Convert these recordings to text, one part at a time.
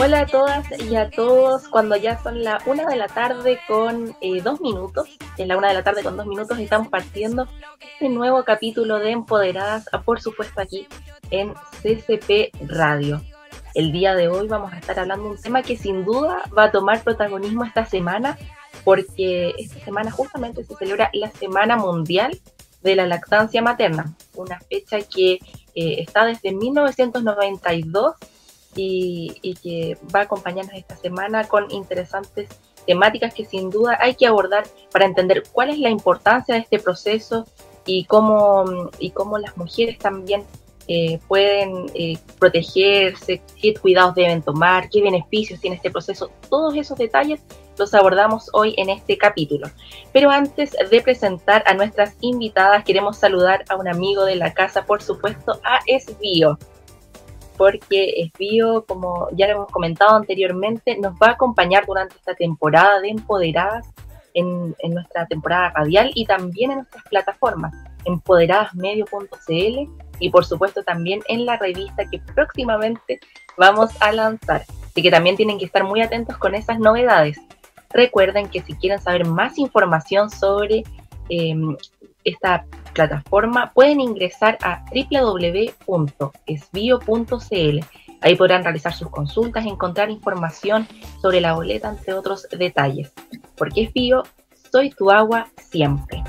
Hola a todas y a todos, cuando ya son la una de la tarde con eh, dos minutos, en la una de la tarde con dos minutos estamos partiendo este nuevo capítulo de Empoderadas, por supuesto aquí en CCP Radio. El día de hoy vamos a estar hablando de un tema que sin duda va a tomar protagonismo esta semana, porque esta semana justamente se celebra la Semana Mundial de la Lactancia Materna, una fecha que eh, está desde 1992 y, que va a acompañarnos esta semana con interesantes temáticas que sin duda hay que abordar para entender cuál es la importancia de este proceso y cómo, y cómo las mujeres también eh, pueden eh, protegerse, qué cuidados deben tomar, qué beneficios tiene este proceso. Todos esos detalles los abordamos hoy en este capítulo. Pero antes de presentar a nuestras invitadas, queremos saludar a un amigo de la casa, por supuesto, a Esbio porque Esbio, como ya lo hemos comentado anteriormente, nos va a acompañar durante esta temporada de Empoderadas en, nuestra temporada radial y también en nuestras plataformas, empoderadasmedio.cl y por supuesto también en la revista que próximamente vamos a lanzar. Así que también tienen que estar muy atentos con esas novedades. Recuerden que si quieren saber más información sobre em, esta plataforma, pueden ingresar a www.esbio.cl. Ahí podrán realizar sus consultas, encontrar información sobre la boleta, entre otros detalles. Porque es bio, soy tu agua siempre.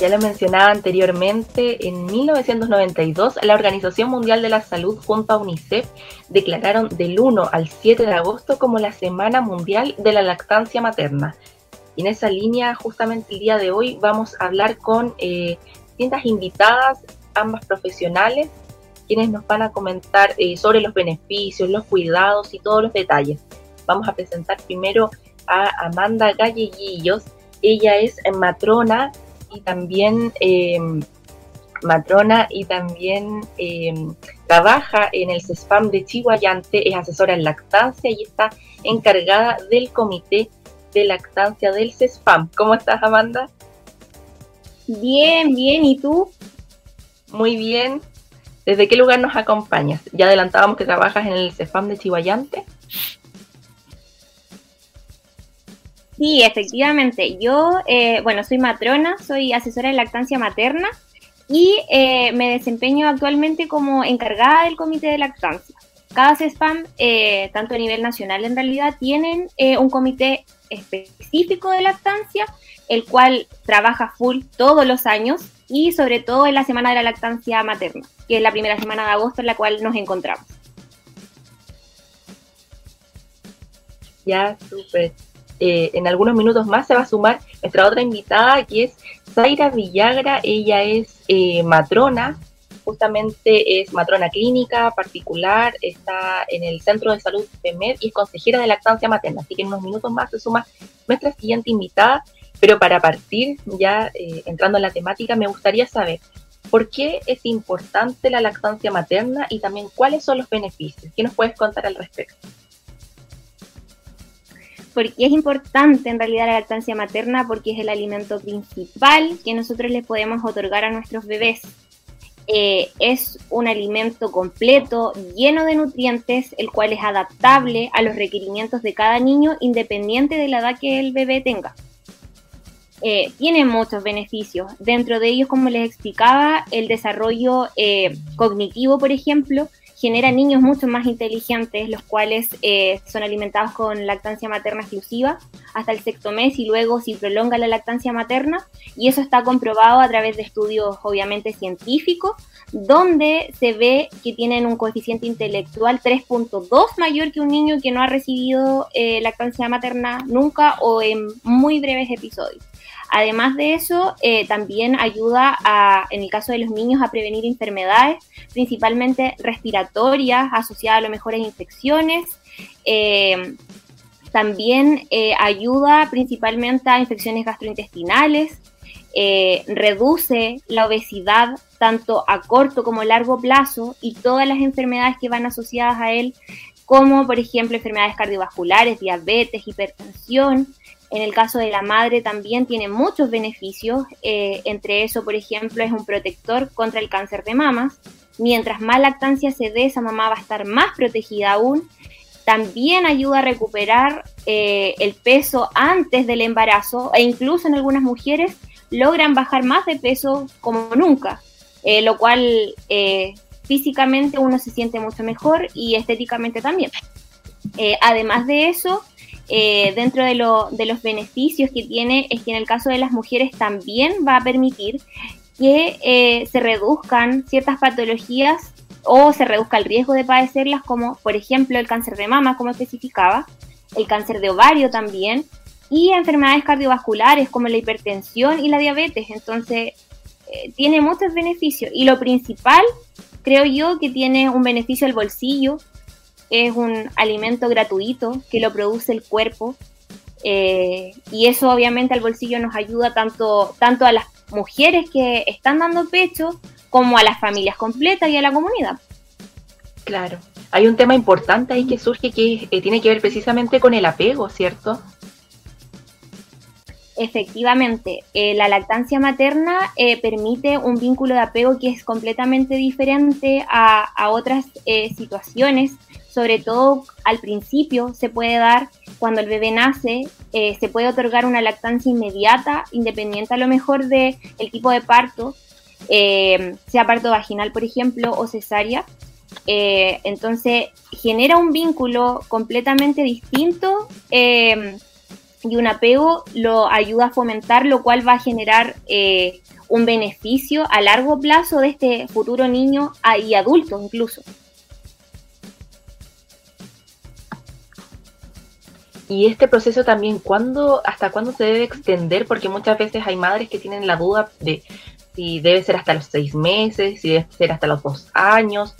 Ya lo mencionaba anteriormente, en 1992 la Organización Mundial de la Salud junto a UNICEF declararon del 1 al 7 de agosto como la Semana Mundial de la Lactancia Materna. Y en esa línea, justamente el día de hoy, vamos a hablar con eh, distintas invitadas, ambas profesionales, quienes nos van a comentar eh, sobre los beneficios, los cuidados y todos los detalles. Vamos a presentar primero a Amanda Galleguillos. Ella es matrona y también eh, matrona y también eh, trabaja en el CESPAM de Chihuayante, es asesora en lactancia y está encargada del comité de lactancia del CESPAM. ¿Cómo estás, Amanda? Bien, bien, ¿y tú? Muy bien. ¿Desde qué lugar nos acompañas? Ya adelantábamos que trabajas en el CESPAM de Chihuayante. Sí, efectivamente. Yo, eh, bueno, soy matrona, soy asesora de lactancia materna y eh, me desempeño actualmente como encargada del comité de lactancia. Cada CESPAM, eh, tanto a nivel nacional en realidad, tienen un comité específico de lactancia, el cual trabaja full todos los años y sobre todo en la semana de la lactancia materna, que es la primera semana de agosto en la cual nos encontramos. Ya, súper. Eh, en algunos minutos más se va a sumar nuestra otra invitada, que es Zaira Villagra. Ella es eh, matrona, justamente es matrona clínica particular, está en el Centro de Salud PEMED y es consejera de lactancia materna. Así que en unos minutos más se suma nuestra siguiente invitada. Pero para partir, ya eh, entrando en la temática, me gustaría saber por qué es importante la lactancia materna y también cuáles son los beneficios. ¿Qué nos puedes contar al respecto? Porque es importante en realidad la lactancia materna porque es el alimento principal que nosotros le podemos otorgar a nuestros bebés. Eh, es un alimento completo, lleno de nutrientes, el cual es adaptable a los requerimientos de cada niño independiente de la edad que el bebé tenga. Eh, tiene muchos beneficios. Dentro de ellos, como les explicaba, el desarrollo eh, cognitivo, por ejemplo, genera niños mucho más inteligentes, los cuales eh, son alimentados con lactancia materna exclusiva hasta el sexto mes y luego si prolonga la lactancia materna. Y eso está comprobado a través de estudios obviamente científicos, donde se ve que tienen un coeficiente intelectual 3.2 mayor que un niño que no ha recibido eh, lactancia materna nunca o en muy breves episodios. Además de eso, eh, también ayuda a, en el caso de los niños a prevenir enfermedades, principalmente respiratorias, asociadas a lo mejor a infecciones. Eh, también eh, ayuda principalmente a infecciones gastrointestinales, reduce la obesidad tanto a corto como a largo plazo y todas las enfermedades que van asociadas a él, como por ejemplo enfermedades cardiovasculares, diabetes, hipertensión, en el caso de la madre también tiene muchos beneficios, eh, entre eso, por ejemplo, es un protector contra el cáncer de mamas. Mientras más lactancia se dé, esa mamá va a estar más protegida aún. También ayuda a recuperar eh, el peso antes del embarazo e incluso en algunas mujeres logran bajar más de peso como nunca, eh, lo cual físicamente uno se siente mucho mejor y estéticamente también. además de eso, eh, dentro de, los beneficios que tiene es que en el caso de las mujeres también va a permitir que eh, se reduzcan ciertas patologías o se reduzca el riesgo de padecerlas, como por ejemplo el cáncer de mama, como especificaba, el cáncer de ovario también, y enfermedades cardiovasculares como la hipertensión y la diabetes. Entonces, eh, tiene muchos beneficios. Y lo principal, creo yo, que tiene un beneficio al bolsillo, es un alimento gratuito que lo produce el cuerpo eh, y eso obviamente al bolsillo nos ayuda tanto, tanto a las mujeres que están dando pecho como a las familias completas y a la comunidad. Claro, hay un tema importante ahí que surge que eh, tiene que ver precisamente con el apego, ¿cierto? Efectivamente, eh, la lactancia materna permite un vínculo de apego que es completamente diferente a, a otras situaciones sobre todo al principio se puede dar cuando el bebé nace, eh, se puede otorgar una lactancia inmediata, independiente a lo mejor del el tipo de parto, eh, sea parto vaginal, por ejemplo, o cesárea. Eh, entonces genera un vínculo completamente distinto y un apego lo ayuda a fomentar, lo cual va a generar un beneficio a largo plazo de este futuro niño y adulto incluso. Y este proceso también, ¿cuándo, ¿hasta cuándo se debe extender? Porque muchas veces hay madres que tienen la duda de si debe ser hasta los seis meses, si debe ser hasta los dos años.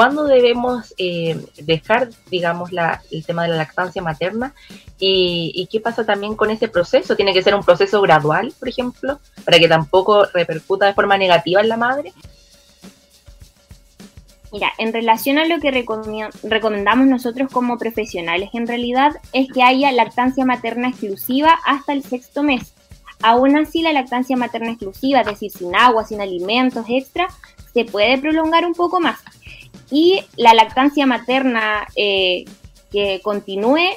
¿Cuándo debemos eh, dejar, digamos, la, el tema de la lactancia materna? Y, ¿Y qué pasa también con ese proceso? ¿Tiene que ser un proceso gradual, por ejemplo, para que tampoco repercuta de forma negativa en la madre? Mira, en relación a lo que recomendamos nosotros como profesionales, en realidad es que haya lactancia materna exclusiva hasta el sexto mes. Aún así, la lactancia materna exclusiva, es decir, sin agua, sin alimentos extra, se puede prolongar un poco más. Y la lactancia materna eh, que continúe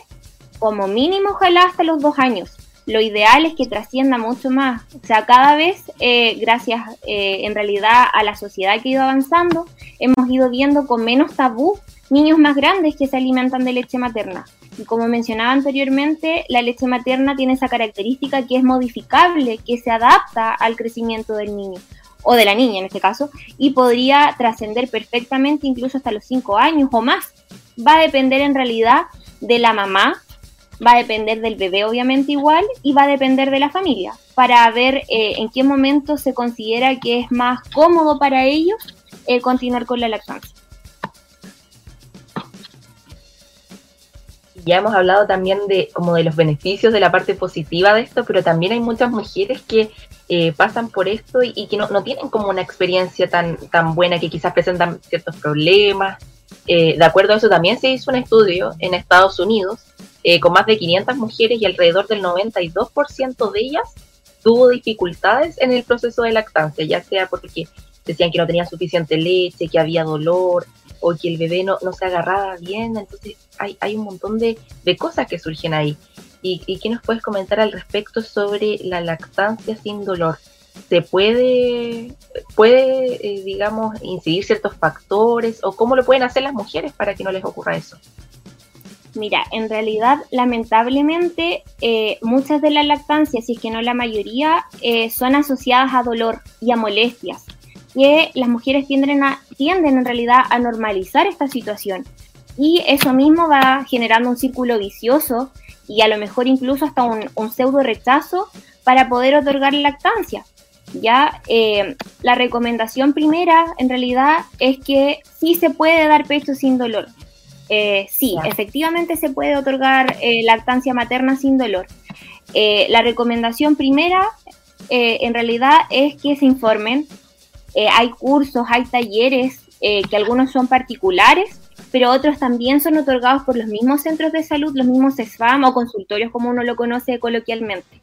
como mínimo, ojalá hasta los dos años lo ideal es que trascienda mucho más. O sea, cada vez, eh, gracias eh, en realidad a la sociedad que ha ido avanzando, hemos ido viendo con menos tabú niños más grandes que se alimentan de leche materna. Y como mencionaba anteriormente, la leche materna tiene esa característica que es modificable, que se adapta al crecimiento del niño o de la niña en este caso, y podría trascender perfectamente incluso hasta los 5 años o más. Va a depender en realidad de la mamá va a depender del bebé obviamente igual y va a depender de la familia para ver eh, en qué momento se considera que es más cómodo para ellos el continuar con la lactancia. Ya hemos hablado también de como de los beneficios de la parte positiva de esto, pero también hay muchas mujeres que eh, pasan por esto y, que no, no, tienen como una experiencia tan, tan buena, que quizás presentan ciertos problemas. Eh, de acuerdo a eso, también se hizo un estudio en Estados Unidos eh, con más de 500 mujeres y alrededor del 92% de ellas tuvo dificultades en el proceso de lactancia, ya sea porque decían que no tenían suficiente leche, que había dolor o que el bebé no, se agarraba bien. Entonces hay, hay un montón de, cosas que surgen ahí. ¿Y, qué nos puedes comentar al respecto sobre la lactancia sin dolor? ¿Se puede, puede eh, digamos, incidir ciertos factores o cómo lo pueden hacer las mujeres para que no les ocurra eso? Mira, en realidad, lamentablemente, eh, muchas de las lactancias, si es que no la mayoría, eh, son asociadas a dolor y a molestias, que las mujeres tienden, a, tienden en realidad a normalizar esta situación. Y eso mismo va generando un círculo vicioso y a lo mejor incluso hasta un, pseudo rechazo para poder otorgar lactancia. Ya eh, la recomendación primera en realidad es que sí se puede dar pecho sin dolor. Eh, sí, efectivamente se puede otorgar eh, lactancia materna sin dolor. la recomendación primera en realidad es que se informen. Hay cursos, hay talleres que algunos son particulares pero otros también son otorgados por los mismos centros de salud, los mismos SFAM o consultorios como uno lo conoce coloquialmente.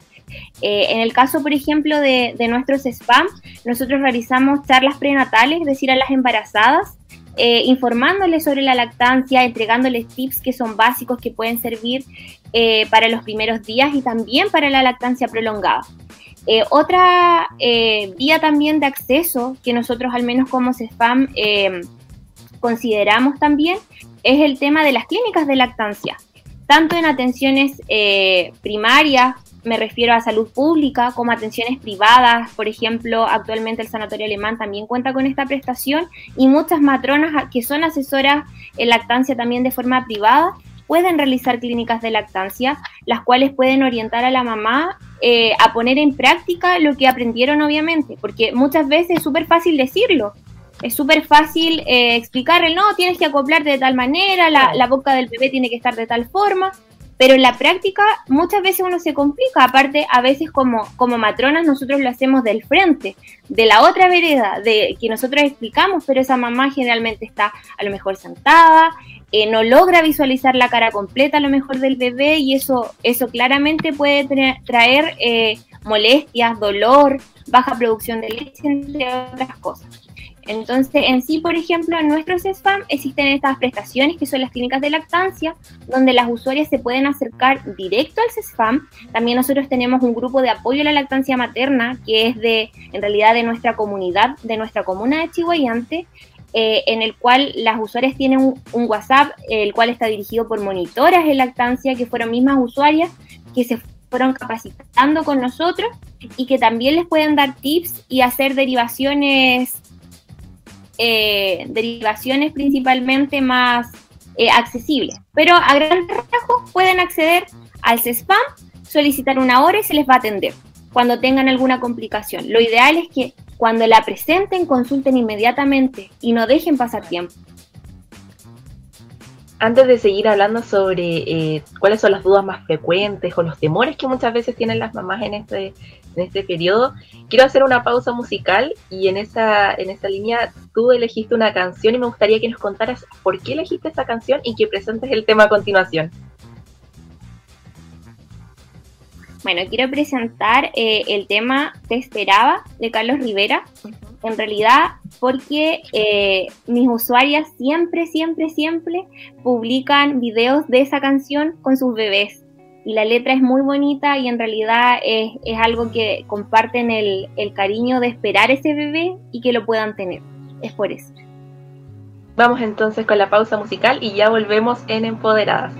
Eh, en el caso, por ejemplo, de, nuestros SPAM, nosotros realizamos charlas prenatales, es decir, a las embarazadas, eh, informándoles sobre la lactancia, entregándoles tips que son básicos que pueden servir eh, para los primeros días y también para la lactancia prolongada. Otra vía también de acceso que nosotros al menos como SPAM consideramos también es el tema de las clínicas de lactancia, tanto en atenciones eh, primarias, me refiero a salud pública, como atenciones privadas, por ejemplo, actualmente el Sanatorio Alemán también cuenta con esta prestación y muchas matronas que son asesoras en lactancia también de forma privada pueden realizar clínicas de lactancia, las cuales pueden orientar a la mamá eh, a poner en práctica lo que aprendieron obviamente, porque muchas veces es súper fácil decirlo, es súper fácil eh, explicarle, no, tienes que acoplarte de tal manera, la, boca del bebé tiene que estar de tal forma, pero en la práctica muchas veces uno se complica, aparte a veces como, como matronas nosotros lo hacemos del frente, de la otra vereda, de que nosotros explicamos, pero esa mamá generalmente está a lo mejor sentada, eh, no logra visualizar la cara completa a lo mejor del bebé y eso, eso claramente puede traer eh, molestias, dolor, baja producción de leche, entre otras cosas. Entonces, en sí, por ejemplo, en nuestros SFAM existen estas prestaciones que son las clínicas de lactancia, donde las usuarias se pueden acercar directo al SFAM. También nosotros tenemos un grupo de apoyo a la lactancia materna, que es de, en realidad, de nuestra comunidad, de nuestra comuna de Chihuayante, eh, en el cual las usuarias tienen un, WhatsApp, el cual está dirigido por monitoras de lactancia, que fueron mismas usuarias que se fueron capacitando con nosotros y que también les pueden dar tips y hacer derivaciones eh, derivaciones principalmente más eh, accesibles. Pero a grandes rasgos pueden acceder al CESPAM, solicitar una hora y se les va a atender cuando tengan alguna complicación. Lo ideal es que cuando la presenten consulten inmediatamente y no dejen pasar tiempo. Antes de seguir hablando sobre eh, cuáles son las dudas más frecuentes o los temores que muchas veces tienen las mamás en este, en este periodo. Quiero hacer una pausa musical y en esa, en esa línea tú elegiste una canción y me gustaría que nos contaras por qué elegiste esta canción y que presentes el tema a continuación. Bueno, quiero presentar eh, el tema Te esperaba de Carlos Rivera. En realidad, porque eh, mis usuarias siempre, siempre, siempre publican videos de esa canción con sus bebés y la letra es muy bonita y en realidad es, algo que comparten el, el, cariño de esperar ese bebé y que lo puedan tener. Es por eso. Vamos entonces con la pausa musical y ya volvemos en Empoderadas.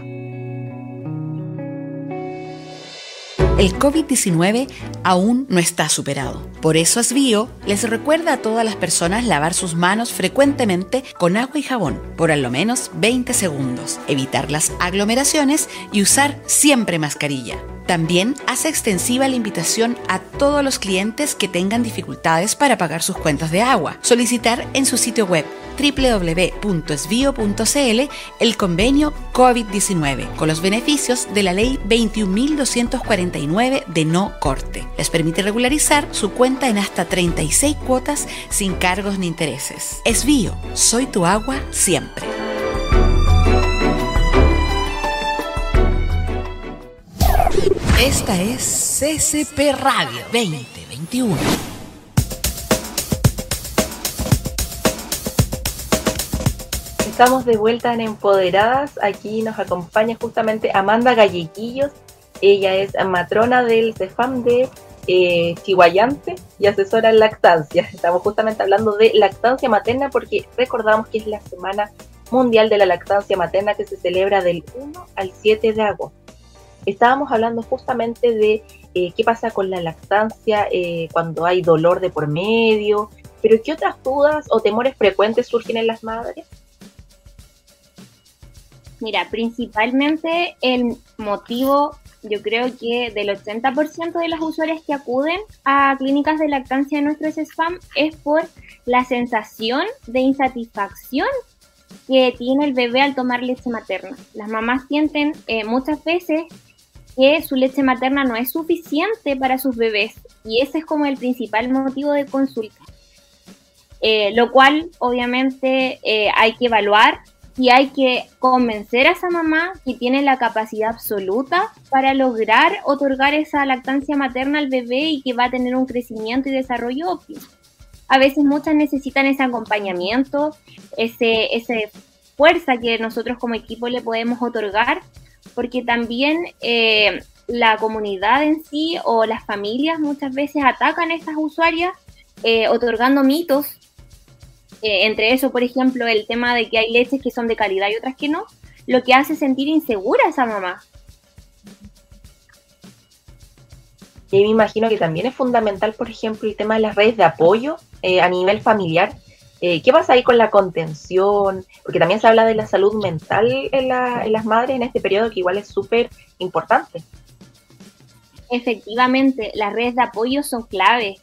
El COVID-19 aún no está superado. Por eso Asbio les recuerda a todas las personas lavar sus manos frecuentemente con agua y jabón por al menos 20 segundos, evitar las aglomeraciones y usar siempre mascarilla. También hace extensiva la invitación a todos los clientes que tengan dificultades para pagar sus cuentas de agua. Solicitar en su sitio web www.esvio.cl el convenio COVID-19 con los beneficios de la ley 21.249 de no corte. Les permite regularizar su cuenta en hasta 36 cuotas sin cargos ni intereses. Esvío, soy tu agua siempre. Esta es CCP Radio 2021. Estamos de vuelta en Empoderadas. Aquí nos acompaña justamente Amanda Gallequillos. Ella es matrona del CEFAM de eh, y asesora en lactancia. Estamos justamente hablando de lactancia materna porque recordamos que es la Semana Mundial de la Lactancia Materna que se celebra del 1 al 7 de agosto estábamos hablando justamente de eh, qué pasa con la lactancia eh, cuando hay dolor de por medio, pero ¿qué otras dudas o temores frecuentes surgen en las madres? Mira, principalmente el motivo yo creo que del 80% de las usuarias que acuden a clínicas de lactancia de nuestro spam es por la sensación de insatisfacción que tiene el bebé al tomar leche materna. Las mamás sienten eh, muchas veces que su leche materna no es suficiente para sus bebés y ese es como el principal motivo de consulta. Eh, lo cual obviamente eh, hay que evaluar y hay que convencer a esa mamá que tiene la capacidad absoluta para lograr otorgar esa lactancia materna al bebé y que va a tener un crecimiento y desarrollo óptimo. A veces muchas necesitan ese acompañamiento, ese, ese fuerza que nosotros como equipo le podemos otorgar, porque también eh, la comunidad en sí o las familias muchas veces atacan a estas usuarias eh, otorgando mitos eh, entre eso, por ejemplo, el tema de que hay leches que son de calidad y otras que no, lo que hace sentir insegura a esa mamá. Y me imagino que también es fundamental, por ejemplo, el tema de las redes de apoyo eh, a nivel familiar. Eh, ¿Qué pasa ahí con la contención? Porque también se habla de la salud mental en, en las madres en este periodo, que igual es súper importante. Efectivamente, las redes de apoyo son claves.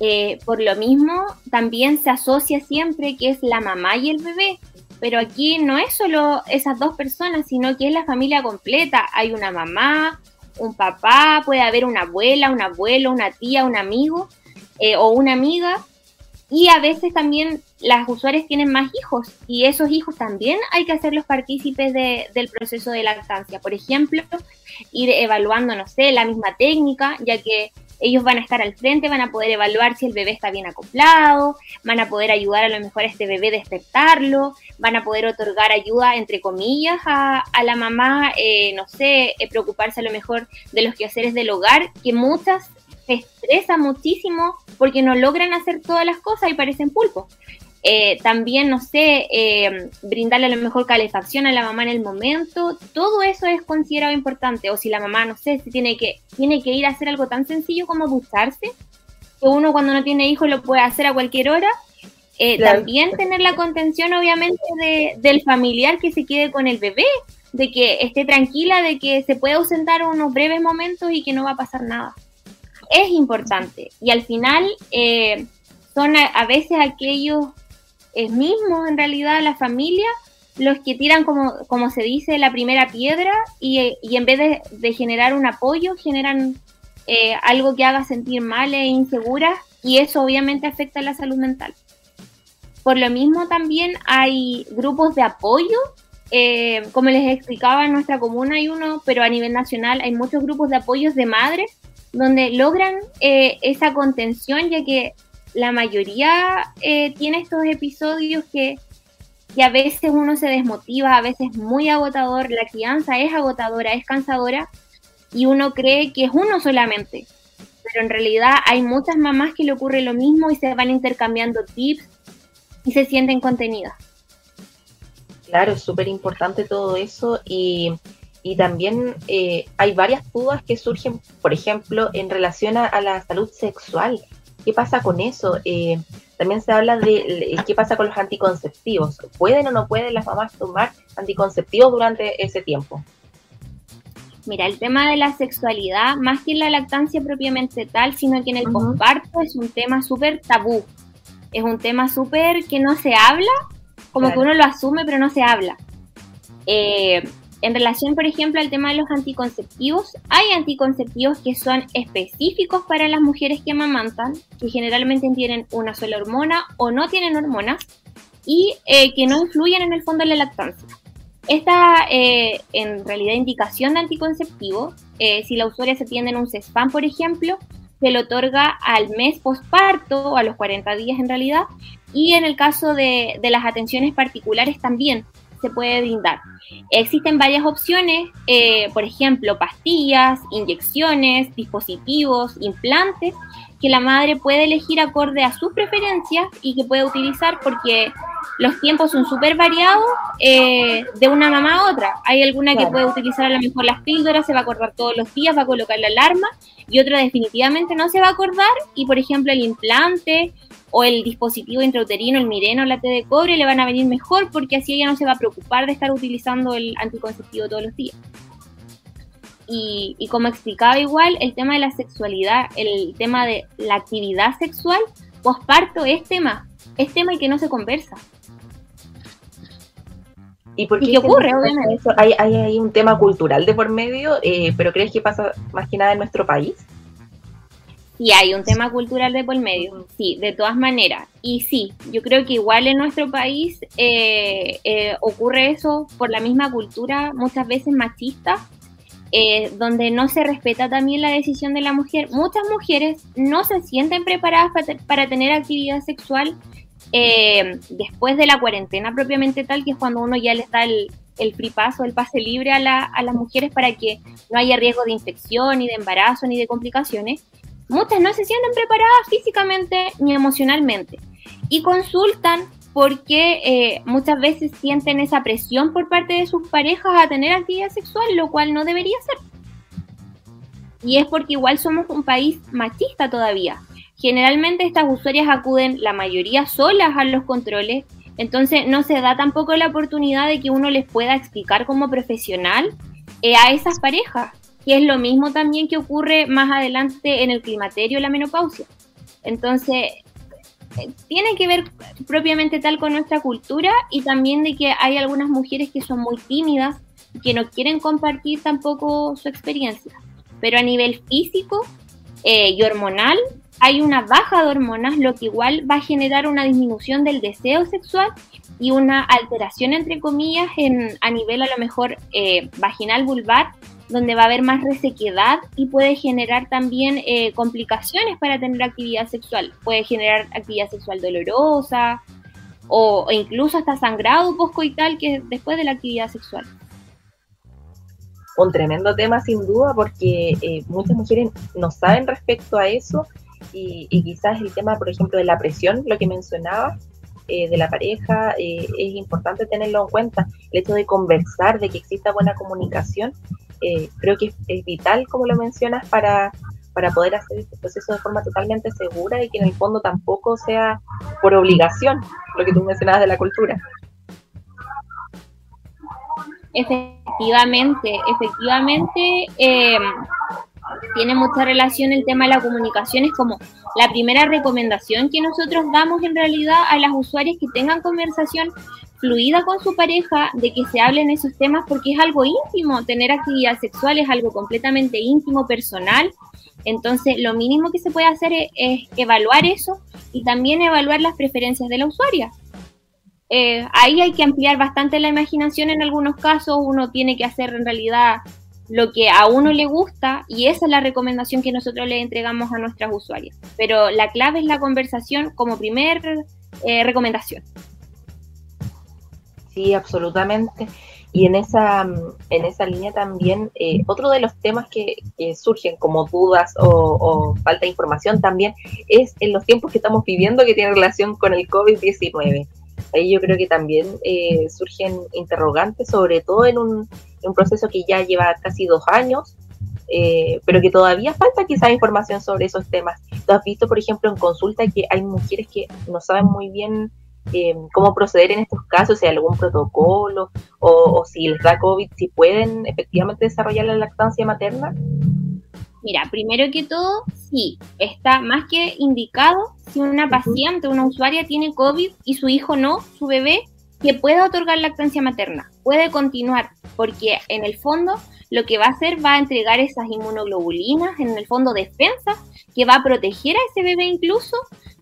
Eh, por lo mismo, también se asocia siempre que es la mamá y el bebé, pero aquí no es solo esas dos personas, sino que es la familia completa. Hay una mamá, un papá, puede haber una abuela, un abuelo, una tía, un amigo eh, o una amiga. Y a veces también las usuarias tienen más hijos y esos hijos también hay que hacerlos partícipes del proceso de lactancia. Por ejemplo, ir evaluando, no sé, la misma técnica, ya que ellos van a estar al frente, van a poder evaluar si el bebé está bien acoplado, van a poder ayudar a lo mejor a este bebé a despertarlo, van a poder otorgar ayuda, entre comillas, a, la mamá, eh, no sé, eh, preocuparse a lo mejor de los quehaceres del hogar, que muchas se estresan muchísimo porque no logran hacer todas las cosas y parecen pulpos. Eh, también, no sé, eh, brindarle a lo mejor calefacción a la mamá en el momento, todo eso es considerado importante. O si la mamá, no sé, si tiene que, tiene que ir a hacer algo tan sencillo como ducharse, que uno cuando no tiene hijos lo puede hacer a cualquier hora. Eh, también tener la contención, obviamente, de, del familiar que se quede con el bebé, de que esté tranquila, de que se puede ausentar unos breves momentos y que no va a pasar nada. Es importante. Y al final, son a veces aquellos es mismo en realidad la familia los que tiran, como, como se dice, la primera piedra y, en vez de, generar un apoyo, generan eh, algo que haga sentir mal e insegura y eso obviamente afecta a la salud mental. Por lo mismo también hay grupos de apoyo, eh, como les explicaba en nuestra comuna hay uno, pero a nivel nacional hay muchos grupos de apoyos de madres donde logran eh, esa contención ya que la mayoría eh, tiene estos episodios que, a veces uno se desmotiva, a veces es muy agotador, la crianza es agotadora, es cansadora y uno cree que es uno solamente. Pero en realidad hay muchas mamás que le ocurre lo mismo y se van intercambiando tips y se sienten contenidas. Claro, es súper importante todo eso y, también eh, hay varias dudas que surgen, por ejemplo, en relación a la salud sexual. ¿Qué pasa con eso? Eh, también se habla de qué pasa con los anticonceptivos. ¿Pueden o no pueden las mamás tomar anticonceptivos durante ese tiempo? Mira, el tema de la sexualidad, más que en la lactancia propiamente tal, sino que en el comparto es un tema súper tabú. Es un tema súper que no se habla, como que uno lo asume, pero no se habla. Eh, en relación, por ejemplo, al tema de los anticonceptivos, hay anticonceptivos que son específicos para las mujeres que amamantan, que generalmente tienen una sola hormona o no tienen hormonas y eh, que no influyen en el fondo de la lactancia. Esta, eh, en realidad, indicación de anticonceptivo, eh, si la usuaria se tiene en un CESPAM, por ejemplo, se le otorga al mes posparto a los 40 días en realidad, y en el caso de, de las atenciones particulares también se puede brindar. Existen varias opciones, eh, por ejemplo, pastillas, inyecciones, dispositivos, implantes, que la madre puede elegir acorde a sus preferencias y que puede utilizar porque los tiempos son súper variados eh, de una mamá a otra. Hay alguna que puede utilizar a lo mejor las píldoras, se va a acordar todos los días, va a colocar la alarma, y otra definitivamente no se va a acordar, y por ejemplo el implante o el dispositivo intrauterino, el Mireno, la T de cobre, le van a venir mejor porque así ella no se va a preocupar de estar utilizando el anticonceptivo todos los días. Y, y, como explicaba igual, el tema de la sexualidad, el tema de la actividad sexual, posparto es tema, es tema y que no se conversa. ¿Y por qué, ocurre? Obviamente. Eso? ¿Hay, hay, un tema cultural de por medio, eh, pero ¿crees que pasa más que nada en nuestro país? Sí, hay un tema cultural de por medio, sí, de todas maneras. Y sí, yo creo que igual en nuestro país eh, eh, ocurre eso por la misma cultura, muchas veces machista, donde no se respeta también la decisión de la mujer. Muchas mujeres no se sienten preparadas para, tener actividad sexual eh, después de la cuarentena propiamente tal, que es cuando uno ya le da el, el free el pase libre a, las mujeres para que no haya riesgo de infección, ni de embarazo, ni de complicaciones, muchas no se sienten preparadas físicamente ni emocionalmente y consultan porque eh, muchas veces sienten esa presión por parte de sus parejas a tener actividad sexual, lo cual no debería ser. Y es porque igual somos un país machista todavía. Generalmente estas usuarias acuden la mayoría solas a los controles, entonces no se da tampoco la oportunidad de que uno les pueda explicar como profesional eh, a esas parejas, que es lo mismo también que ocurre más adelante en el climaterio, la menopausia. Entonces, tiene que ver propiamente tal con nuestra cultura y también de que hay algunas mujeres que son muy tímidas y que no quieren compartir tampoco su experiencia. Pero a nivel físico eh, y hormonal, hay una baja de hormonas, lo que igual va a generar una disminución del deseo sexual y una alteración, entre comillas, en, a nivel a lo mejor eh, vaginal vulvar, donde va a haber más resequedad y puede generar también eh, complicaciones para tener actividad sexual. Puede generar actividad sexual dolorosa o, incluso hasta sangrado poscoital que después de la actividad sexual un tremendo tema sin duda porque eh, muchas mujeres no saben respecto a eso y, quizás el tema, por ejemplo, de la presión, lo que mencionaba, eh, de la pareja, eh, es importante tenerlo en cuenta. El hecho de conversar, de que exista buena comunicación, eh, creo que es, vital, como lo mencionas, para, para poder hacer este proceso de forma totalmente segura y que en el fondo tampoco sea por obligación, lo que tú mencionabas de la cultura. Efectivamente, efectivamente tiene mucha relación el tema de la comunicación, es como la primera recomendación que nosotros damos en realidad a las usuarias que tengan conversación fluida con su pareja, de que se hablen esos temas porque es algo íntimo, tener actividad sexual es algo completamente íntimo, personal, entonces lo mínimo que se puede hacer es, evaluar eso y también evaluar las preferencias de la usuaria. Eh, ahí hay que ampliar bastante la imaginación en algunos casos, uno tiene que hacer en realidad lo que a uno le gusta y esa es la recomendación que nosotros le entregamos a nuestras usuarias. Pero la clave es la conversación como primer eh, recomendación. Sí, absolutamente. Y en esa, en esa línea también, eh, otro de los temas que, surgen como dudas o, falta de información también es en los tiempos que estamos viviendo que tiene relación con el COVID-19 ahí yo creo que también eh, surgen interrogantes, sobre todo en un, proceso que ya lleva casi dos años, eh, pero que todavía falta quizás información sobre esos temas. Tú has visto, por ejemplo, en consulta que hay mujeres que no saben muy bien eh, cómo proceder en estos casos, si hay algún protocolo o, o si les da COVID, si pueden efectivamente desarrollar la lactancia materna. Mira, primero que todo, sí, está más que indicado si una paciente, una usuaria tiene COVID y su hijo no, su bebé, que pueda otorgar lactancia materna, puede continuar, porque en el fondo lo que va a hacer va a entregar esas inmunoglobulinas, en el fondo defensa, que va a proteger a ese bebé incluso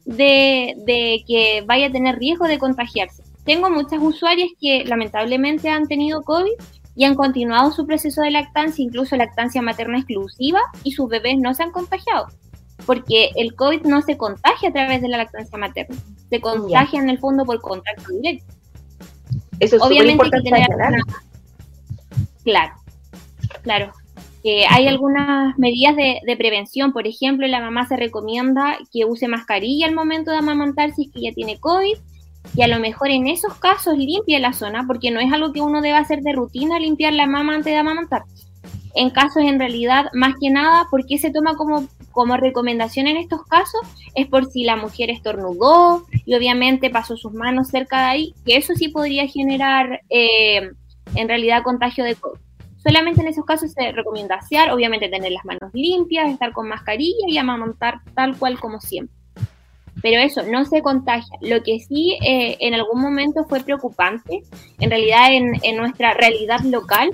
de, de que vaya a tener riesgo de contagiarse. Tengo muchas usuarias que lamentablemente han tenido COVID y han continuado su proceso de lactancia, incluso lactancia materna exclusiva, y sus bebés no se han contagiado, porque el COVID no se contagia a través de la lactancia materna, se contagia en el fondo por contacto directo. Eso es Obviamente que tener Claro, claro. Eh, hay algunas medidas de, de, prevención, por ejemplo, la mamá se recomienda que use mascarilla al momento de amamantar si es que ya tiene COVID, y a lo mejor en esos casos limpia la zona, porque no es algo que uno deba hacer de rutina limpiar la mama antes de amamantar. En casos en realidad, más que nada, ¿por qué se toma como, como recomendación en estos casos? Es por si la mujer estornudó y obviamente pasó sus manos cerca de ahí, que eso sí podría generar eh, en realidad contagio de COVID. Solamente en esos casos se recomienda asear, obviamente tener las manos limpias, estar con mascarilla y amamantar tal cual como siempre. Pero eso no se contagia. Lo que sí eh, en algún momento fue preocupante, en realidad en, en nuestra realidad local,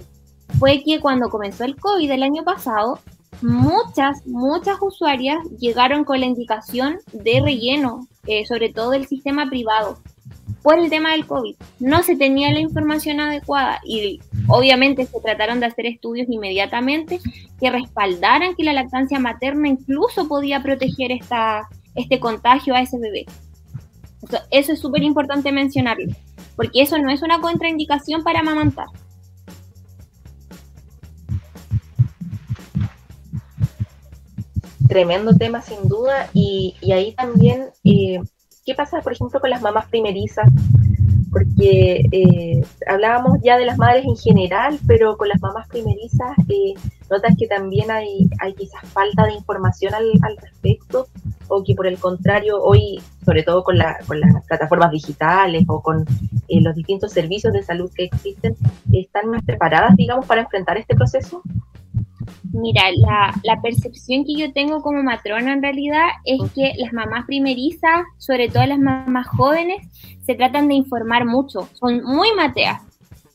fue que cuando comenzó el COVID el año pasado, muchas, muchas usuarias llegaron con la indicación de relleno, eh, sobre todo del sistema privado, por el tema del COVID. No se tenía la información adecuada y obviamente se trataron de hacer estudios inmediatamente que respaldaran que la lactancia materna incluso podía proteger esta, este contagio a ese bebé. Eso es súper importante mencionarlo, porque eso no es una contraindicación para amamantar. Tremendo tema sin duda y, ahí también, eh, ¿qué pasa por ejemplo con las mamás primerizas? Porque eh, hablábamos ya de las madres en general, pero con las mamás primerizas eh, notas que también hay, hay quizás falta de información al, respecto o que por el contrario hoy, sobre todo con, la, con las plataformas digitales o con los distintos servicios de salud que existen, están más preparadas, digamos, para enfrentar este proceso? Mira, la, percepción que yo tengo como matrona en realidad es que las mamás primerizas, sobre todo las mamás jóvenes, se tratan de informar mucho, son muy mateas,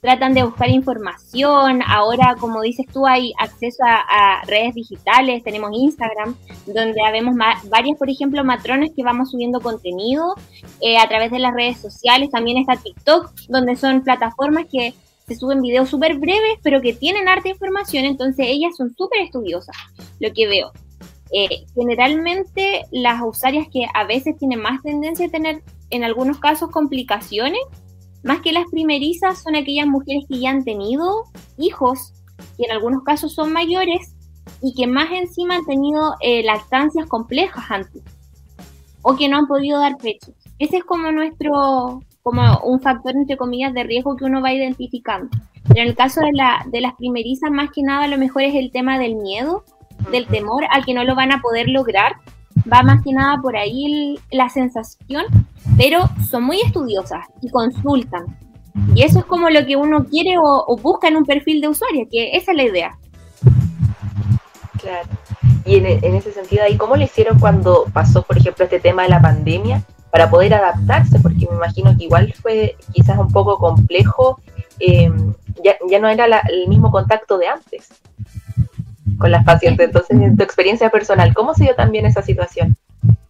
tratan de buscar información, ahora como dices tú hay acceso a, redes digitales, tenemos Instagram, donde vemos varias, por ejemplo, matronas que vamos subiendo contenido eh, a través de las redes sociales, también está TikTok, donde son plataformas que se suben videos súper breves, pero que tienen harta información, entonces ellas son súper estudiosas, lo que veo. Eh, generalmente las usuarias que a veces tienen más tendencia a tener en algunos casos complicaciones, más que las primerizas, son aquellas mujeres que ya han tenido hijos, que en algunos casos son mayores y que más encima han tenido eh, lactancias complejas antes o que no han podido dar pecho. Ese es como nuestro, como un factor, entre comillas, de riesgo que uno va identificando. Pero en el caso de, la, de las primerizas, más que nada, a lo mejor es el tema del miedo, del temor al que no lo van a poder lograr. Va más que nada por ahí la sensación, pero son muy estudiosas y consultan. Y eso es como lo que uno quiere o, busca en un perfil de usuario, que esa es la idea. Claro. Y en, en, ese sentido, ¿y cómo lo hicieron cuando pasó, por ejemplo, este tema de la pandemia? Para poder adaptarse, porque me imagino que igual fue quizás un poco complejo, eh, ya, no era el mismo contacto de antes con las pacientes. Entonces, en tu experiencia personal, ¿cómo se dio también esa situación?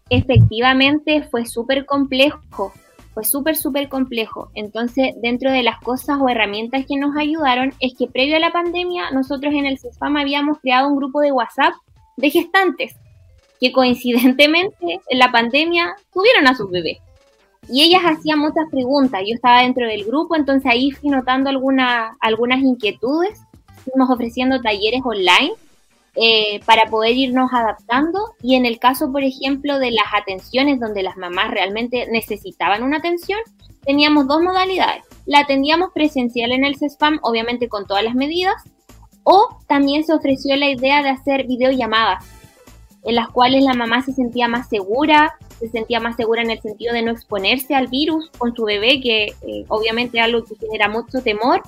Efectivamente, fue súper complejo, fue súper, súper complejo. Entonces, dentro de las cosas o herramientas que nos ayudaron, es que previo a la pandemia, nosotros en el CESFAM habíamos creado un grupo de WhatsApp de gestantes que coincidentemente en la pandemia tuvieron a sus bebés. Y ellas hacían muchas preguntas. Yo estaba dentro del grupo, entonces ahí fui notando alguna, algunas inquietudes. Fuimos ofreciendo talleres online eh, para poder irnos adaptando. Y en el caso, por ejemplo, de las atenciones donde las mamás realmente necesitaban una atención, teníamos dos modalidades. La atendíamos presencial en el CESPAM, obviamente con todas las medidas, o también se ofreció la idea de hacer videollamadas en las cuales la mamá se sentía más segura, se sentía más segura en el sentido de no exponerse al virus con su bebé, que eh, obviamente es algo que genera mucho temor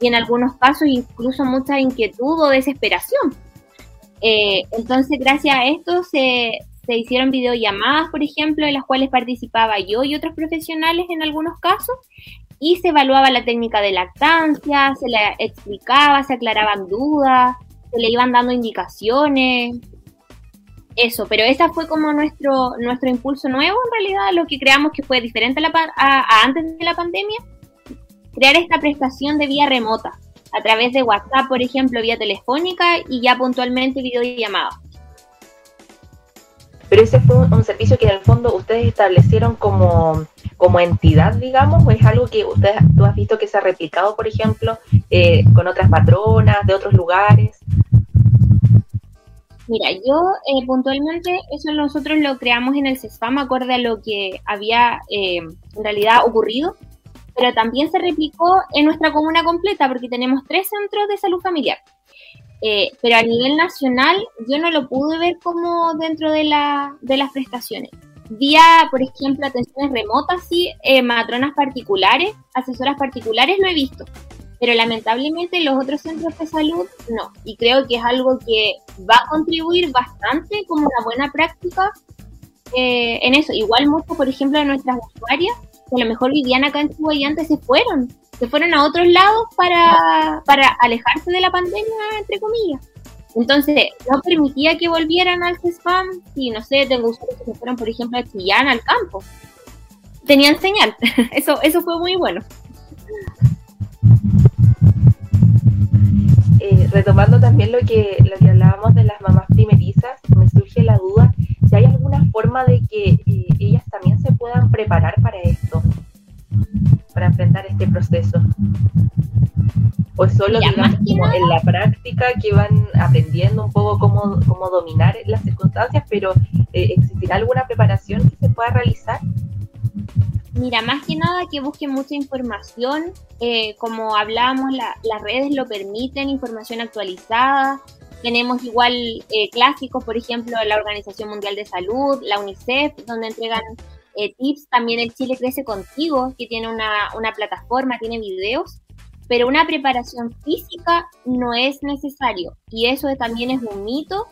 y en algunos casos incluso mucha inquietud o desesperación. Eh, entonces, gracias a esto se, se hicieron videollamadas, por ejemplo, en las cuales participaba yo y otros profesionales en algunos casos, y se evaluaba la técnica de lactancia, se la explicaba, se aclaraban dudas, se le iban dando indicaciones, eso, pero ese fue como nuestro, nuestro impulso nuevo en realidad, lo que creamos que fue diferente a, antes de la pandemia, crear esta prestación de vía remota, a través de WhatsApp, por ejemplo, vía telefónica y ya puntualmente videollamada. Pero ese fue un, servicio que en el fondo ustedes establecieron como, como entidad, digamos, o es algo que ustedes, tú has visto que se ha replicado, por ejemplo, eh, con otras patronas de otros lugares. Mira, yo eh, puntualmente eso nosotros lo creamos en el CESFAM acorde a lo que había eh, en realidad ocurrido, pero también se replicó en nuestra comuna completa porque tenemos tres centros de salud familiar. Eh, pero a nivel nacional yo no lo pude ver como dentro de, la, de las prestaciones. Vía, por ejemplo, atenciones remotas, sí, matronas particulares, asesoras particulares lo he visto, pero lamentablemente los otros centros de salud no. Y creo que es algo que va a contribuir bastante como una buena práctica eh, en eso. Igual mucho, por ejemplo, de nuestras usuarias, que a lo mejor vivían acá en Cuba y antes se fueron, se fueron a otros lados para, para alejarse de la pandemia, entre comillas. Entonces, no permitía que volvieran al CESPAM si, no sé, tengo usuarios que se fueron, por ejemplo, a Chillán, al campo. Tenían señal. eso, eso fue muy bueno. Eh, retomando también lo que, lo que hablábamos de las mamás primerizas, me surge la duda si hay alguna forma de que eh, ellas también se puedan preparar para esto, para enfrentar este proceso. O solo, digamos, como en la práctica que van aprendiendo un poco cómo, cómo dominar las circunstancias, pero eh, ¿existirá alguna preparación que se pueda realizar? Mira, más que nada que busquen mucha información, eh, como hablábamos, las redes lo permiten, información actualizada. Tenemos igual eh, clásicos, por ejemplo, la Organización Mundial de Salud, la UNICEF, donde entregan eh, tips. También el Chile Crece Contigo, que tiene una, una plataforma, tiene videos. Pero una preparación física no es necesario. Y eso también es un mito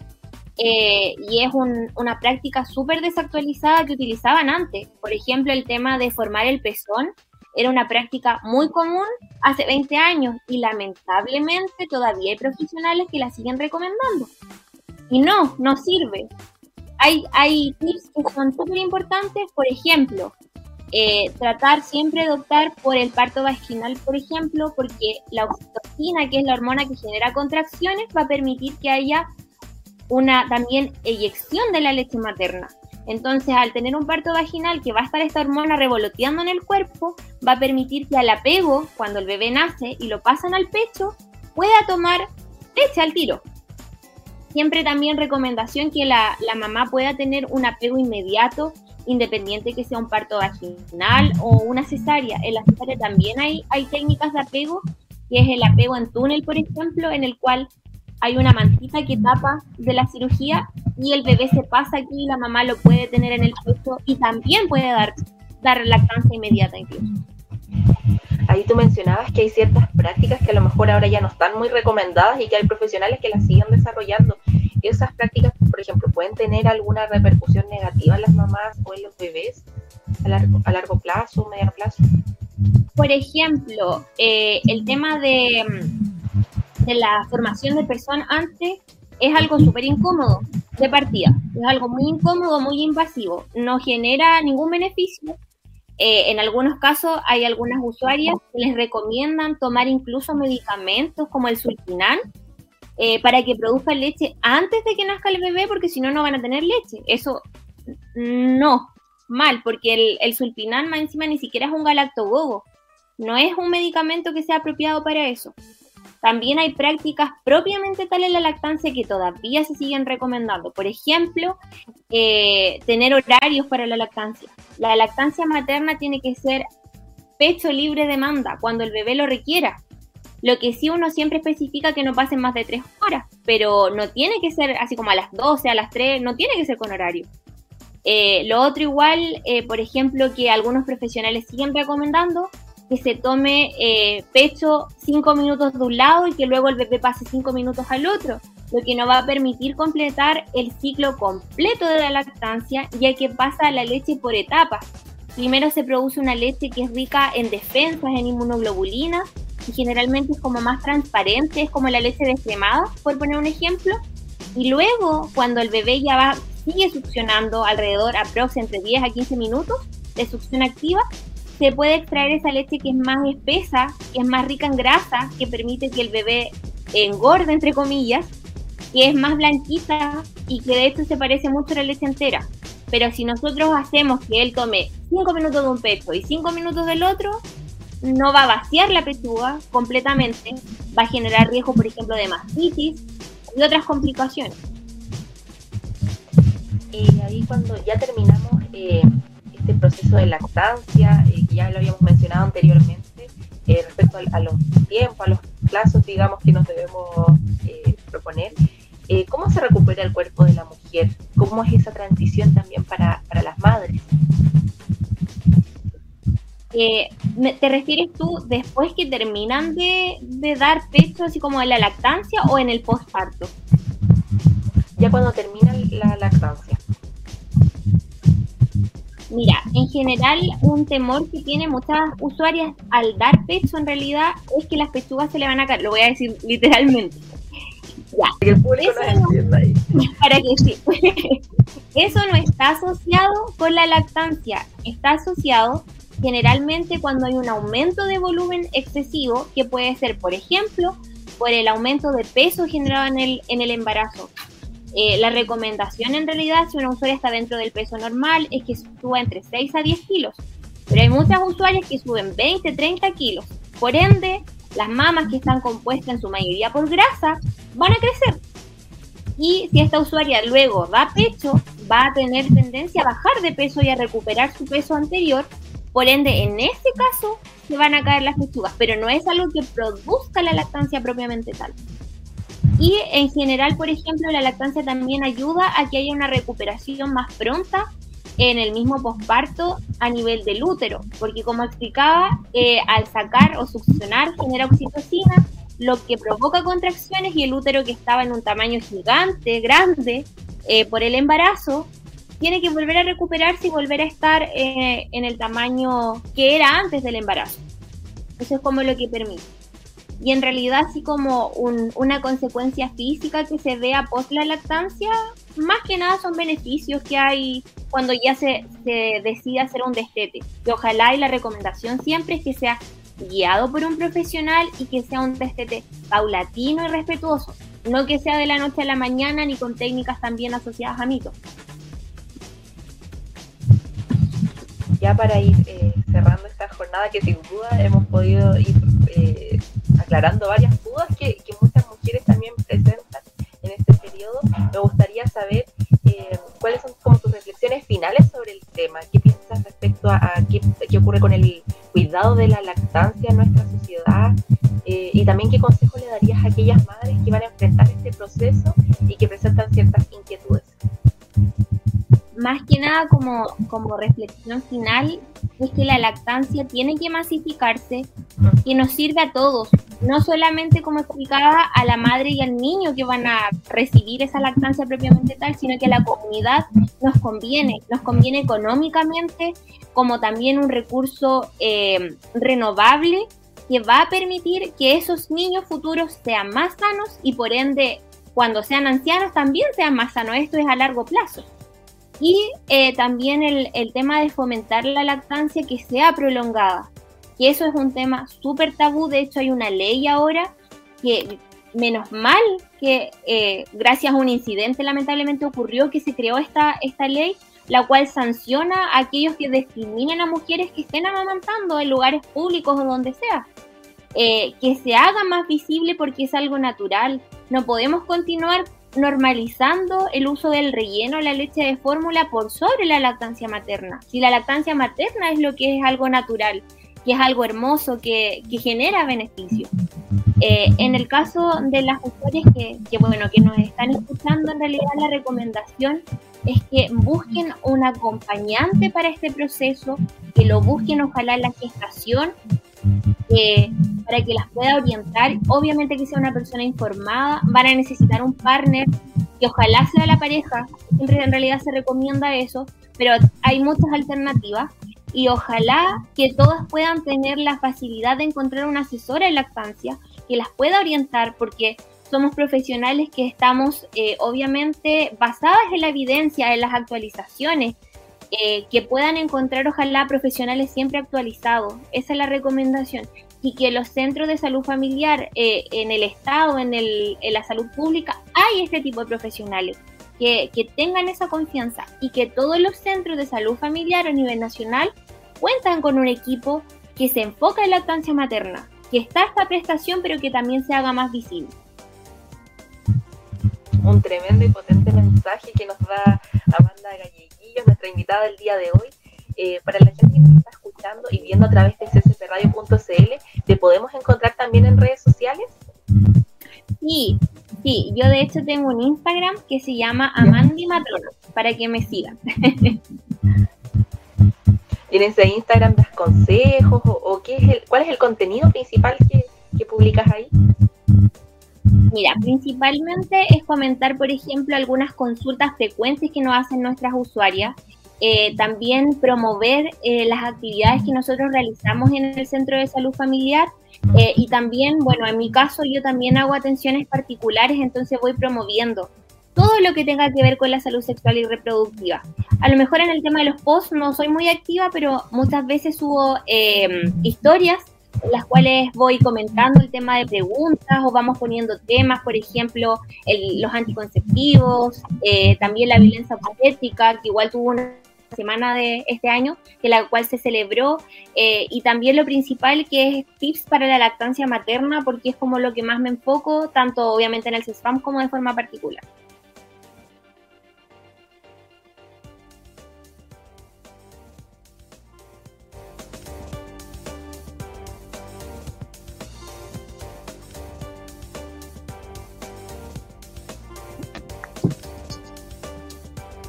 eh, y es una práctica súper desactualizada que utilizaban antes. Por ejemplo, el tema de formar el pezón era una práctica muy común hace 20 años y lamentablemente todavía hay profesionales que la siguen recomendando. Y no, no sirve. Hay, tips que son súper importantes, por ejemplo, eh, tratar siempre de optar por el parto vaginal, por ejemplo, porque la oxitocina, que es la hormona que genera contracciones, va a permitir que haya una también eyección de la leche materna. Entonces, al tener un parto vaginal que va a estar esta hormona revoloteando en el cuerpo, va a permitir que al apego, cuando el bebé nace y lo pasan al pecho, pueda tomar leche al tiro. Siempre también recomendación que la, mamá pueda tener un apego inmediato, independiente que sea un parto vaginal o una cesárea. En la cesárea también hay, hay técnicas de apego, que es el apego en túnel, por ejemplo, en el cual hay una mantita que tapa de la cirugía y el bebé se pasa aquí y la mamá lo puede tener en el pecho y también puede dar, dar lactancia inmediata incluso. Ahí tú mencionabas que hay ciertas prácticas que a lo mejor ahora ya no están muy recomendadas y que hay profesionales que las siguen desarrollando. ¿Esas prácticas, por ejemplo, pueden tener alguna repercusión negativa en las mamás o en los bebés a largo, a largo plazo, mediano plazo? Por ejemplo, eh, el tema de de la formación de persona antes es algo súper incómodo de partida. Es algo muy incómodo, muy invasivo. No genera ningún beneficio. Eh, en algunos casos hay algunas usuarias que les recomiendan tomar incluso medicamentos como el sulpinan eh, para que produzca leche antes de que nazca el bebé porque si no, no van a tener leche. Eso no, mal, porque el, el sulpinan más encima ni siquiera es un galactogogo. No es un medicamento que sea apropiado para eso. También hay prácticas propiamente tales en la lactancia que todavía se siguen recomendando. Por ejemplo, eh, tener horarios para la lactancia. La lactancia materna tiene que ser pecho libre demanda cuando el bebé lo requiera. Lo que sí uno siempre especifica que no pasen más de tres horas, pero no tiene que ser así como a las 12, a las 3, no tiene que ser con horario. Eh, lo otro igual, eh, por ejemplo, que algunos profesionales siguen recomendando que se tome eh, pecho cinco minutos de un lado y que luego el bebé pase cinco minutos al otro, lo que no va a permitir completar el ciclo completo de la lactancia, ya que pasa la leche por etapas. Primero se produce una leche que es rica en defensas, en inmunoglobulinas, y generalmente es como más transparente, es como la leche descremada, por poner un ejemplo. Y luego, cuando el bebé ya va, sigue succionando alrededor aproximadamente entre 10 a 15 minutos de succión activa, se puede extraer esa leche que es más espesa, que es más rica en grasa, que permite que el bebé engorde, entre comillas, que es más blanquita y que de hecho se parece mucho a la leche entera. Pero si nosotros hacemos que él tome 5 minutos de un pecho y 5 minutos del otro, no va a vaciar la pechuga completamente, va a generar riesgo, por ejemplo, de mastitis y otras complicaciones. Y ahí cuando ya terminamos eh, este proceso de lactancia, eh, que ya lo habíamos mencionado anteriormente, eh, respecto a, los tiempos, a los plazos, digamos, que nos debemos eh, proponer. ¿Cómo se recupera el cuerpo de la mujer? ¿Cómo es esa transición también para, para las madres? Eh, ¿Te refieres tú después que terminan de, dar pecho, así como en la lactancia o en el postparto? Ya cuando termina la lactancia. Mira, en general un temor que tiene muchas usuarias al dar pecho en realidad es que las pechugas se le van a caer, lo voy a decir literalmente. Ya. Que el público no ahí. Para que sí. Eso no está asociado con la lactancia, está asociado generalmente cuando hay un aumento de volumen excesivo que puede ser, por ejemplo, por el aumento de peso generado en el, en el embarazo. Eh, la recomendación en realidad, si una usuaria está dentro del peso normal, es que suba entre 6 a 10 kilos. Pero hay muchas usuarias que suben 20, 30 kilos. Por ende, las mamas que están compuestas en su mayoría por grasa van a crecer. Y si esta usuaria luego da pecho, va a tener tendencia a bajar de peso y a recuperar su peso anterior. Por ende, en ese caso, se van a caer las pechugas, pero no es algo que produzca la lactancia propiamente tal. Y en general, por ejemplo, la lactancia también ayuda a que haya una recuperación más pronta en el mismo posparto a nivel del útero, porque como explicaba, eh, al sacar o succionar genera oxitocina, lo que provoca contracciones y el útero que estaba en un tamaño gigante, grande, eh, por el embarazo, tiene que volver a recuperarse y volver a estar eh, en el tamaño que era antes del embarazo. Eso es como lo que permite y en realidad así como una consecuencia física que se vea post la lactancia, más que nada son beneficios que hay cuando ya se, se decide hacer un destete. Y ojalá y la recomendación siempre es que sea guiado por un profesional y que sea un destete paulatino y respetuoso, no que sea de la noche a la mañana ni con técnicas también asociadas a mitos. Ya para ir eh, cerrando esta jornada que sin duda hemos podido ir eh, aclarando varias dudas que, muchas mujeres también presentan en este periodo. Me gustaría saber eh, cuáles son como tus reflexiones finales sobre el tema. ¿Qué piensas respecto a, qué, ocurre con el cuidado de la lactancia en nuestra sociedad? Eh, y también qué consejo le darías a aquellas madres que van a enfrentar este proceso y que presentan ciertas inquietudes más que nada como, como reflexión final, es que la lactancia tiene que masificarse y nos sirve a todos, no solamente como explicaba a la madre y al niño que van a recibir esa lactancia propiamente tal, sino que a la comunidad nos conviene, nos conviene económicamente como también un recurso eh, renovable que va a permitir que esos niños futuros sean más sanos y por ende cuando sean ancianos también sean más sanos. Esto es a largo plazo. Y eh, también el, el, tema de fomentar la lactancia que sea prolongada, que eso es un tema súper tabú, de hecho hay una ley ahora que menos mal que eh, gracias a un incidente lamentablemente ocurrió que se creó esta, esta ley, la cual sanciona a aquellos que discriminen a mujeres que estén amamantando en lugares públicos o donde sea. Eh, que se haga más visible porque es algo natural. No podemos continuar normalizando el uso del relleno, la leche de fórmula por sobre la lactancia materna. Si la lactancia materna es lo que es algo natural, que es algo hermoso, que, genera beneficio. Eh, en el caso de las mujeres que, que, bueno, que nos están escuchando, en realidad la recomendación es que busquen un acompañante para este proceso, que lo busquen ojalá la gestación eh, para que las pueda orientar. Obviamente que sea una persona informada, van a necesitar un partner que ojalá sea la pareja, siempre en realidad se recomienda eso, pero hay muchas alternativas y ojalá que todas puedan tener la facilidad de encontrar una asesora en lactancia que las pueda orientar porque somos profesionales que estamos eh, obviamente basadas en la evidencia, en las actualizaciones, eh, que puedan encontrar ojalá profesionales siempre actualizados. Esa es la recomendación. Y que los centros de salud familiar eh, en el Estado, en, la salud pública, hay este tipo de profesionales. Que, tengan esa confianza y que todos los centros de salud familiar a nivel nacional cuentan con un equipo que se enfoca en la lactancia materna, que está esta prestación pero que también se haga más visible. Un tremendo y potente mensaje que nos da Amanda Gallegos nuestra invitada del día de hoy. Eh, para la gente que nos está escuchando y viendo a través de ccpradio.cl, ¿te podemos encontrar también en redes sociales? Sí, sí, yo de hecho tengo un Instagram que se llama Amandi Matrona, para que me sigan. ¿Tienes ahí Instagram das consejos o, qué es el, cuál es el contenido principal que, que publicas ahí? Mira, principalmente es comentar, por ejemplo, algunas consultas frecuentes que nos hacen nuestras usuarias. Eh, también promover eh, las actividades que nosotros realizamos en el Centro de Salud Familiar eh, y también, bueno, en mi caso yo también hago atenciones particulares, entonces voy promoviendo todo lo que tenga que ver con la salud sexual y reproductiva. A lo mejor en el tema de los posts no soy muy activa, pero muchas veces subo historias en las cuales voy comentando el tema de preguntas o vamos poniendo temas, por ejemplo, los anticonceptivos, eh, también la violencia obstétrica, que igual tuvo una semana de este año, que la cual se celebró, eh, y también lo principal que es tips para la lactancia materna, porque es como lo que más me enfoco, tanto obviamente en el CESFAM como de forma particular.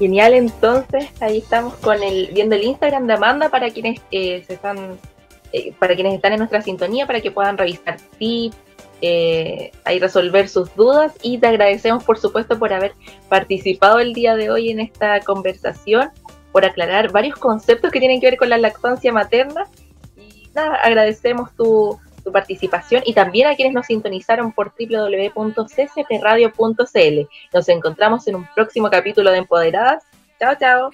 Genial, entonces ahí estamos con el viendo el Instagram de Amanda para quienes eh, se están eh, para quienes están en nuestra sintonía para que puedan revisar tips, eh, ahí resolver sus dudas. Y te agradecemos por supuesto por haber participado el día de hoy en esta conversación, por aclarar varios conceptos que tienen que ver con la lactancia materna. Y nada, agradecemos tu, tu participación y también a quienes nos sintonizaron por www.ccpradio.cl. Nos encontramos en un próximo capítulo de Empoderadas. Chao, chao.